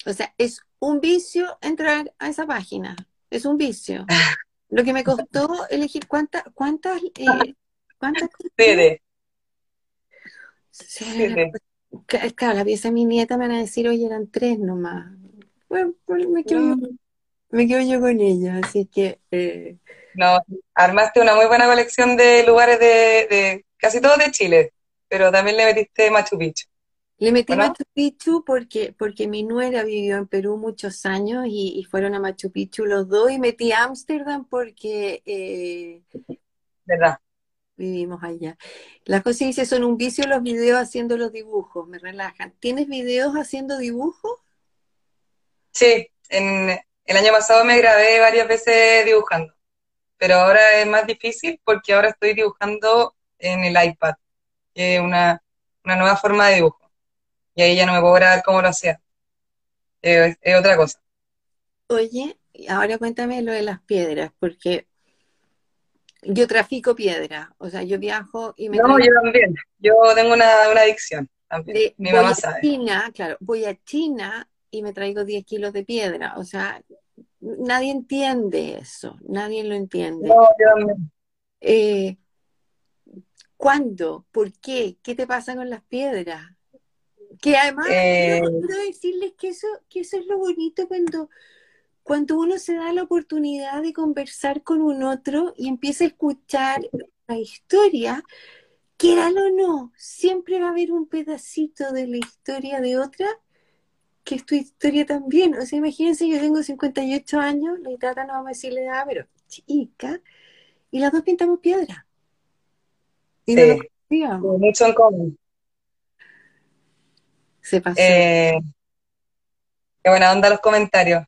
O sea, es un vicio entrar a esa página. Es un vicio. Lo que me costó elegir cuántas, cuántas, eh, cuántas. Claro, la pieza de mi nieta me van a decir, oye, eran tres nomás. Bueno, pues me mm. Me quedo yo con ella, así que... Eh, no, armaste una muy buena colección de lugares de, casi todos de Chile, pero también le metiste Machu Picchu. Le metí Machu Picchu porque, porque mi nuera vivió en Perú muchos años y, fueron a Machu Picchu los dos y metí Ámsterdam porque... Eh, ¿Verdad? vivimos allá. Las cosas dice, son un vicio los videos haciendo los dibujos, me relajan. ¿Tienes videos haciendo dibujos? Sí, en, el año pasado me grabé varias veces dibujando, pero ahora es más difícil porque ahora estoy dibujando en el iPad, que es una, nueva forma de dibujo. Y ahí ya no me puedo grabar como lo hacía. es otra cosa. Oye, ahora cuéntame lo de las piedras, porque yo trafico piedra, o sea, yo viajo y me... No, yo también, yo tengo una, adicción también, mi mamá a China, claro, voy a China y me traigo 10 kilos de piedra, o sea, nadie entiende eso, nadie lo entiende. No, yo. Eh, ¿Cuándo? ¿Por qué? ¿Qué te pasa con las piedras? Que además, Eh, quiero decirles que eso, que eso es lo bonito cuando, cuando uno se da la oportunidad de conversar con un otro y empieza a escuchar la historia, quéralo o no, siempre va a haber un pedacito de la historia de otra que es tu historia también. O sea, imagínense, yo tengo 58 años, la Itata no vamos a decir la edad, pero chica, y las dos pintamos piedra. Y no sí, lo conocíamos. mucho en común. Se pasó. Eh, qué buena onda los comentarios.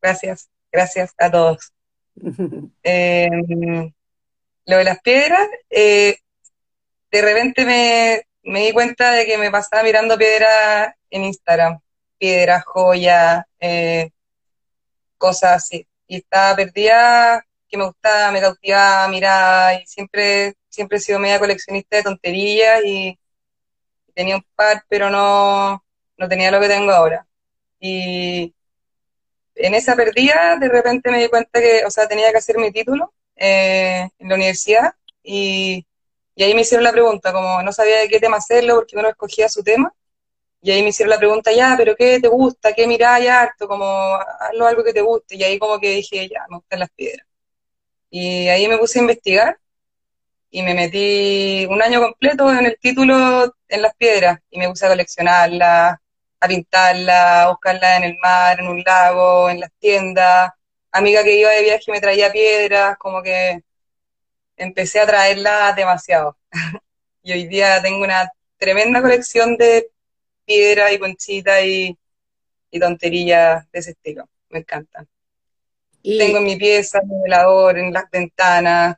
Gracias, gracias a todos. Eh, lo de las piedras, eh, de repente me, me di cuenta de que me pasaba mirando piedras en Instagram, piedras, joyas, eh, cosas así. Y estaba perdida, que me gustaba, me cautivaba, miraba, y siempre, siempre he sido media coleccionista de tonterías y tenía un par, pero no, no tenía lo que tengo ahora. Y en esa perdida, de repente me di cuenta que, o sea, tenía que hacer mi título eh, en la universidad y, y ahí me hicieron la pregunta, como no sabía de qué tema hacerlo porque uno escogía su tema. Y ahí me hicieron la pregunta, ya, pero ¿qué te gusta? ¿Qué miráis harto? Como, hazlo algo que te guste. Y ahí como que dije, ya, me gustan las piedras. Y ahí me puse a investigar y me metí un año completo en el título en las piedras y me puse a coleccionarlas, a pintarlas, a buscarlas en el mar, en un lago, en las tiendas. Amiga que iba de viaje me traía piedras, como que empecé a traerlas demasiado. Y hoy día tengo una tremenda colección de piedras y conchitas y, y tonterías de ese estilo. Me encantan. Y, Tengo en mi pieza, en el velador, en las ventanas.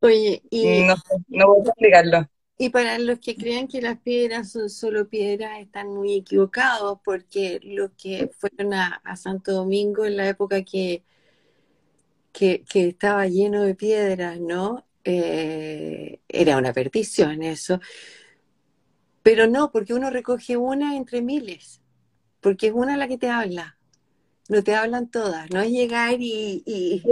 oye, y, No, no puedo explicarlo. y para los que crean que las piedras son solo piedras, están muy equivocados, porque los que fueron a, a Santo Domingo en la época que, que, que estaba lleno de piedras, ¿no? Eh, era una perdición eso. Pero no, porque uno recoge una entre miles, porque es una la que te habla, no te hablan todas, no es llegar y, y-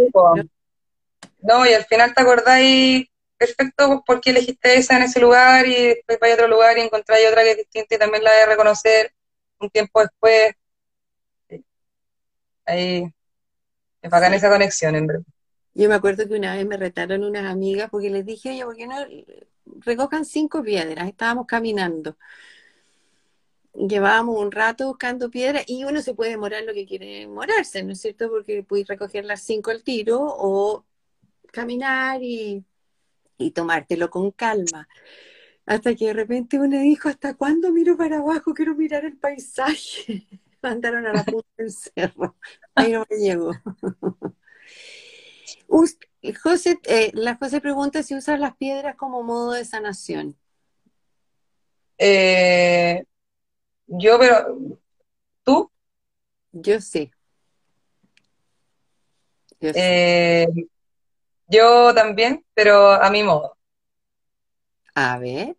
No, y al final te acordáis perfecto por qué elegiste esa en ese lugar y después vais a otro lugar y encontráis otra que es distinta y también la de reconocer un tiempo después. Sí. Ahí es bacán esa conexión, en verdad. Yo me acuerdo que una vez me retaron unas amigas porque les dije, oye, ¿por qué no recojan cinco piedras? Estábamos caminando. Llevábamos un rato buscando piedras y uno se puede demorar lo que quiere demorarse, ¿no es cierto? Porque puedes recoger las cinco al tiro o caminar y, y tomártelo con calma. Hasta que de repente uno dijo, ¿hasta cuándo miro para abajo? Quiero mirar el paisaje. Mandaron a la punta del cerro. Ahí no me llegó. José, eh, la José pregunta si usas las piedras como modo de sanación. Eh, yo, pero, ¿tú? Yo sí. Yo sí. Eh, yo también, pero a mi modo. A ver,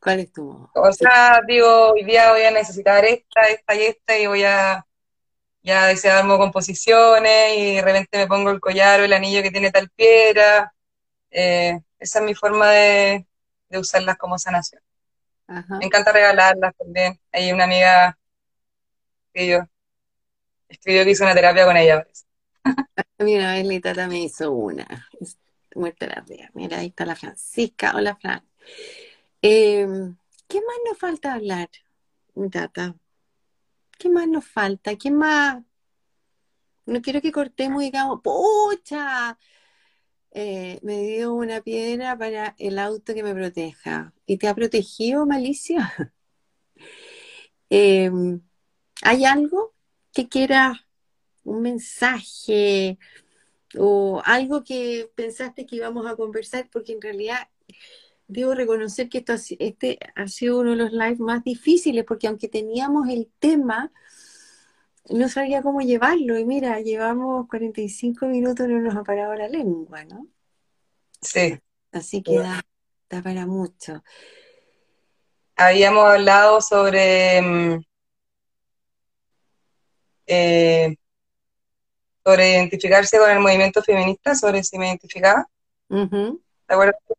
¿cuál es tu modo? O sea, digo, hoy día voy a necesitar esta, esta y esta y voy a ya desearme composiciones y de repente me pongo el collar o el anillo que tiene tal piedra. Eh, esa es mi forma de, de usarlas como sanación. Ajá. Me encanta regalarlas también. Hay una amiga que yo escribió que hizo una terapia con ella. A mí una vez mi tata me hizo una. Es- la ría. Mira, ahí está la Francisca. Hola, Fran. Eh, ¿qué más nos falta hablar, mi tata? ¿Qué más nos falta? ¿Qué más? No quiero que cortemos y digamos, ¡pucha! Eh, me dio una piedra para el auto que me proteja. ¿Y te ha protegido, Malicia? Eh, ¿hay algo que quieras, un mensaje o algo que pensaste que íbamos a conversar? Porque en realidad debo reconocer que esto este ha sido uno de los lives más difíciles, porque aunque teníamos el tema, no sabía cómo llevarlo. Y mira, llevamos 45 minutos, no nos ha parado la lengua, ¿no? Sí. Así que da, da para mucho. Habíamos hablado sobre, mm, eh, sobre identificarse con el movimiento feminista, sobre si me identificaba. ¿Te acuerdas que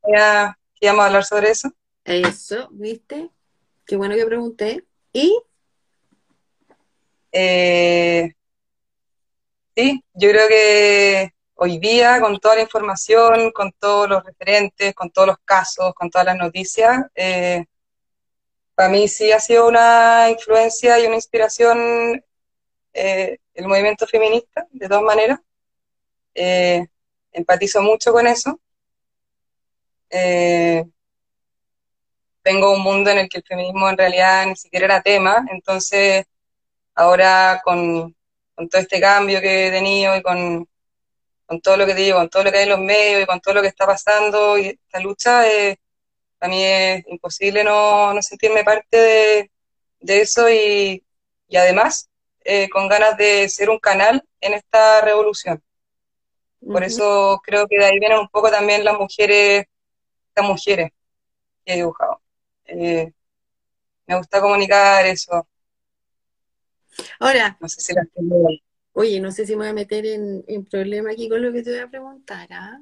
íbamos a hablar sobre eso? Eso, ¿viste? Qué bueno que pregunté. ¿Y? Eh, sí, yo creo que hoy día, con toda la información, con todos los referentes, con todos los casos, con todas las noticias, eh, para mí sí ha sido una influencia y una inspiración eh, el movimiento feminista, de todas maneras. Eh, empatizo mucho con eso. Tengo un mundo en el que el feminismo en realidad ni siquiera era tema, entonces ahora con, con todo este cambio que he tenido y con, con todo lo que te digo, con todo lo que hay en los medios y con todo lo que está pasando y esta lucha, eh, a mí es imposible no, no sentirme parte de, de eso y, y además eh, con ganas de ser un canal en esta revolución. Por eso creo que de ahí vienen un poco también las mujeres, mujeres que he dibujado. Eh, me gusta comunicar eso. Ahora, no sé si las tengo Oye, no sé si me voy a meter en, en problema aquí con lo que te voy a preguntar, ¿ah?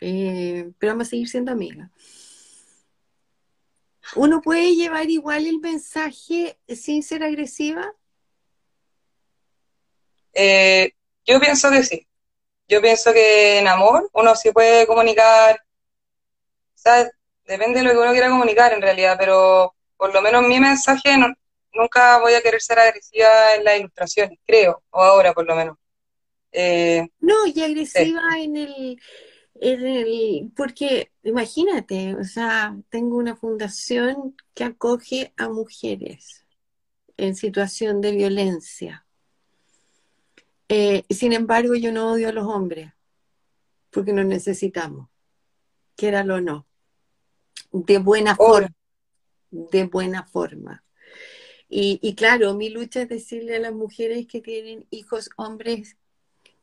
Eh, pero vamos a seguir siendo amigas. ¿Uno puede llevar igual el mensaje sin ser agresiva? Eh, yo pienso que sí. Yo pienso que en amor uno sí puede comunicar, sea, depende de lo que uno quiera comunicar en realidad, pero por lo menos mi mensaje no, nunca voy a querer ser agresiva en las ilustraciones, creo, o ahora por lo menos. Eh, no, y agresiva en, el, en el, porque imagínate, o sea, tengo una fundación que acoge a mujeres en situación de violencia. Eh, sin embargo, yo no odio a los hombres, porque nos necesitamos, quéralo o no, de buena forma, de buena forma. Y, claro, mi lucha es decirle a las mujeres que tienen hijos hombres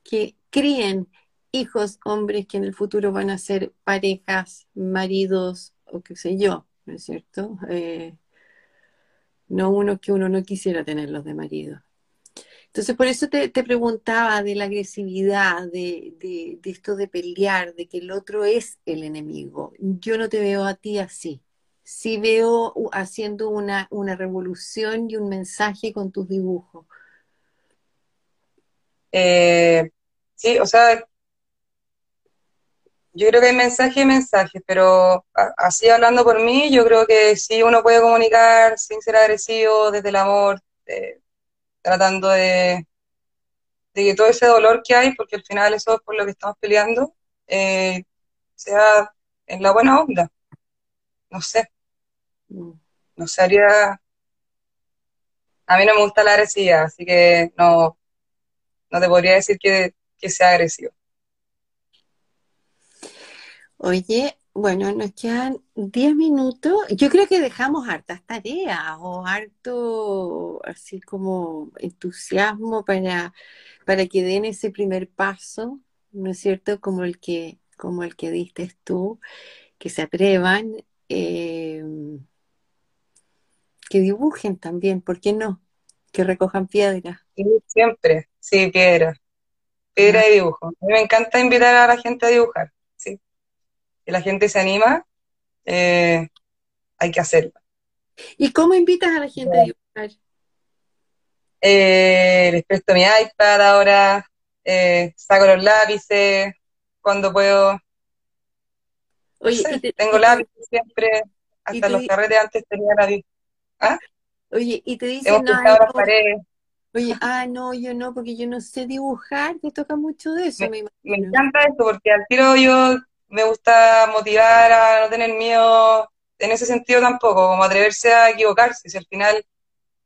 que críen hijos hombres que en el futuro van a ser parejas, maridos o qué sé yo, ¿no es cierto? Eh, no uno que uno no quisiera tenerlos de marido. Entonces, por eso te, preguntaba de la agresividad, de, de, esto de pelear, de que el otro es el enemigo. Yo no te veo a ti así sí veo haciendo una, revolución y un mensaje con tus dibujos. Eh, sí, o sea, yo creo que hay mensaje y mensaje, pero así hablando por mí, yo creo que sí uno puede comunicar sin ser agresivo, desde el amor, tratando de, de, que todo ese dolor que hay, porque al final eso es por lo que estamos peleando, eh, sea en la buena onda. No sé. No sería... A mí no me gusta la agresividad, así que no, no te podría decir que, sea agresivo. Oye, bueno, nos quedan 10 minutos. Yo creo que dejamos hartas tareas o harto, así como entusiasmo para, para que den ese primer paso, ¿no es cierto? Como el que, como el que diste tú, que se atrevan. Eh, que dibujen también, ¿por qué no? Que recojan piedras. Siempre, sí, piedra. Piedra y dibujo. A mí me encanta invitar a la gente a dibujar, Si la gente se anima, eh, hay que hacerlo. ¿Y cómo invitas a la gente a dibujar? Eh, les presto mi iPad ahora, eh, saco los lápices cuando puedo. Oye, tengo lápices siempre, hasta los carretes antes tenía la ¿Ah? Oye, y te dicen, no, oye, ah, no, yo no, porque yo no sé dibujar, te toca mucho de eso, me, me, encanta eso, porque al tiro yo me gusta motivar a no tener miedo en ese sentido tampoco, como atreverse a equivocarse, si al final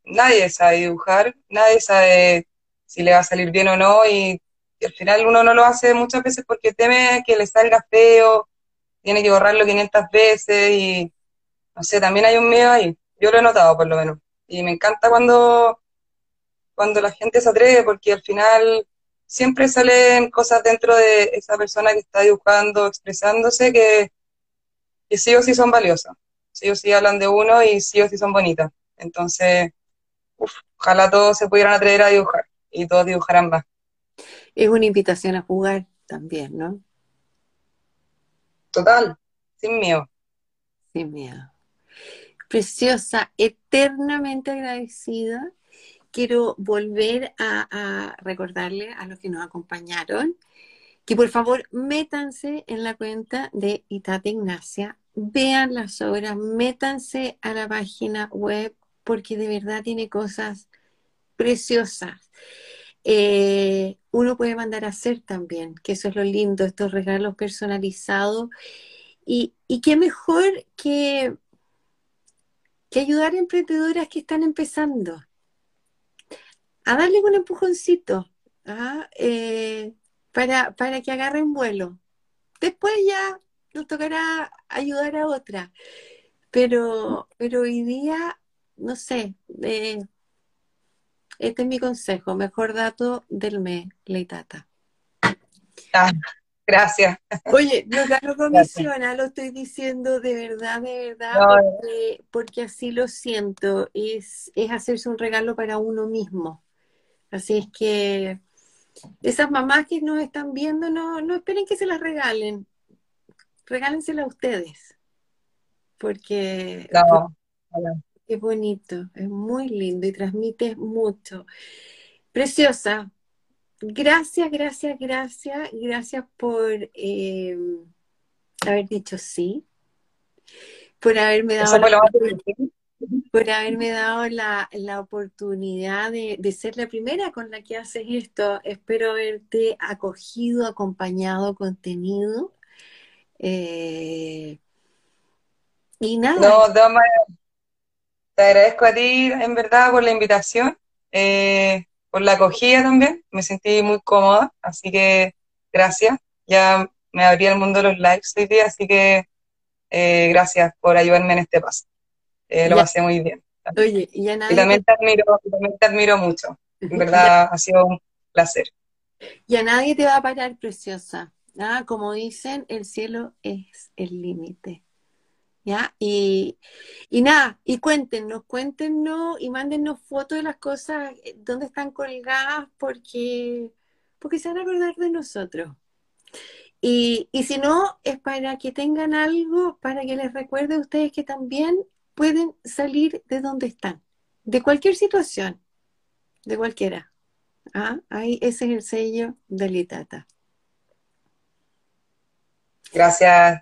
nadie sabe dibujar, nadie sabe si le va a salir bien o no, y, al final uno no lo hace muchas veces porque teme que le salga feo, tiene que borrarlo 500 veces, y no sé, también hay un miedo ahí. Yo lo he notado por lo menos. Y me encanta cuando, cuando la gente se atreve, porque al final siempre salen cosas dentro de esa persona que está dibujando, expresándose, que, sí o sí son valiosas. Sí o sí hablan de uno y sí o sí son bonitas. Entonces, ojalá todos se pudieran atrever a dibujar y todos dibujaran más. Es una invitación a jugar también, ¿no? total, sin miedo. Sin miedo. Preciosa, eternamente agradecida. Quiero volver a, recordarle a los que nos acompañaron que por favor métanse en la cuenta de Itate Ignacia, vean las obras, métanse a la página web porque de verdad tiene cosas preciosas. Eh, uno puede mandar a hacer también, que eso es lo lindo, estos regalos personalizados. Y, y qué mejor que, que ayudar a emprendedoras que están empezando a darle un empujoncito ¿ah? eh, para, para que agarren vuelo. Después ya nos tocará ayudar a otra. Pero, pero hoy día, no sé, eh, este es mi consejo, mejor dato del mes, Leitata. Ah, gracias. Oye, no gano comisiona, lo estoy diciendo de verdad, de verdad, porque, así lo siento, es, es hacerse un regalo para uno mismo. Así es que esas mamás que nos están viendo, no, no esperen que se las regalen, regálensela a ustedes, porque... Es bonito, es muy lindo y transmite mucho. Preciosa, gracias, gracias, gracias, gracias por eh, haber dicho sí, por haberme dado, la, por haberme dado la, oportunidad de, ser la primera con la que haces esto. Espero haberte acogido, acompañado, contenido. Eh, y nada. No, te agradezco a ti, en verdad, por la invitación, eh, por la acogida también. Me sentí muy cómoda, así que gracias. Ya me abrí el mundo de los lives hoy día, así que eh, gracias por ayudarme en este paso. Eh, lo pasé muy bien. Oye, y, nadie y también, te... admiro, también te admiro mucho. En verdad, ha sido un placer. Y a nadie te va a parar, preciosa. Ah, como dicen, el cielo es el límite. ¿ya? Y, nada, y cuéntenos, cuéntenos y mándennos fotos de las cosas eh, donde están colgadas porque, porque se van a acordar de nosotros. Y, y si no, es para que tengan algo, para que les recuerde a ustedes que también pueden salir de donde están, de cualquier situación, de cualquiera. ¿Ah? Ahí ese es el sello de Litata. Gracias,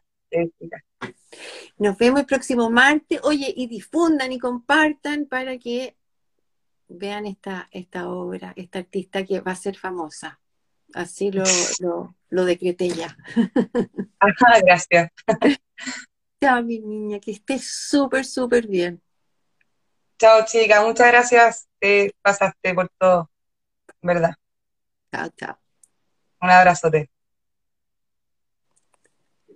nos vemos el próximo martes. Oye, y difundan y compartan para que vean esta, esta obra, esta artista que va a ser famosa. Así lo, lo, decreté ya. Ajá, gracias. Chao, mi niña, que estés súper, súper bien. Chao, chica, muchas gracias. Te pasaste por todo, ¿verdad? Chao, chao. Un abrazote.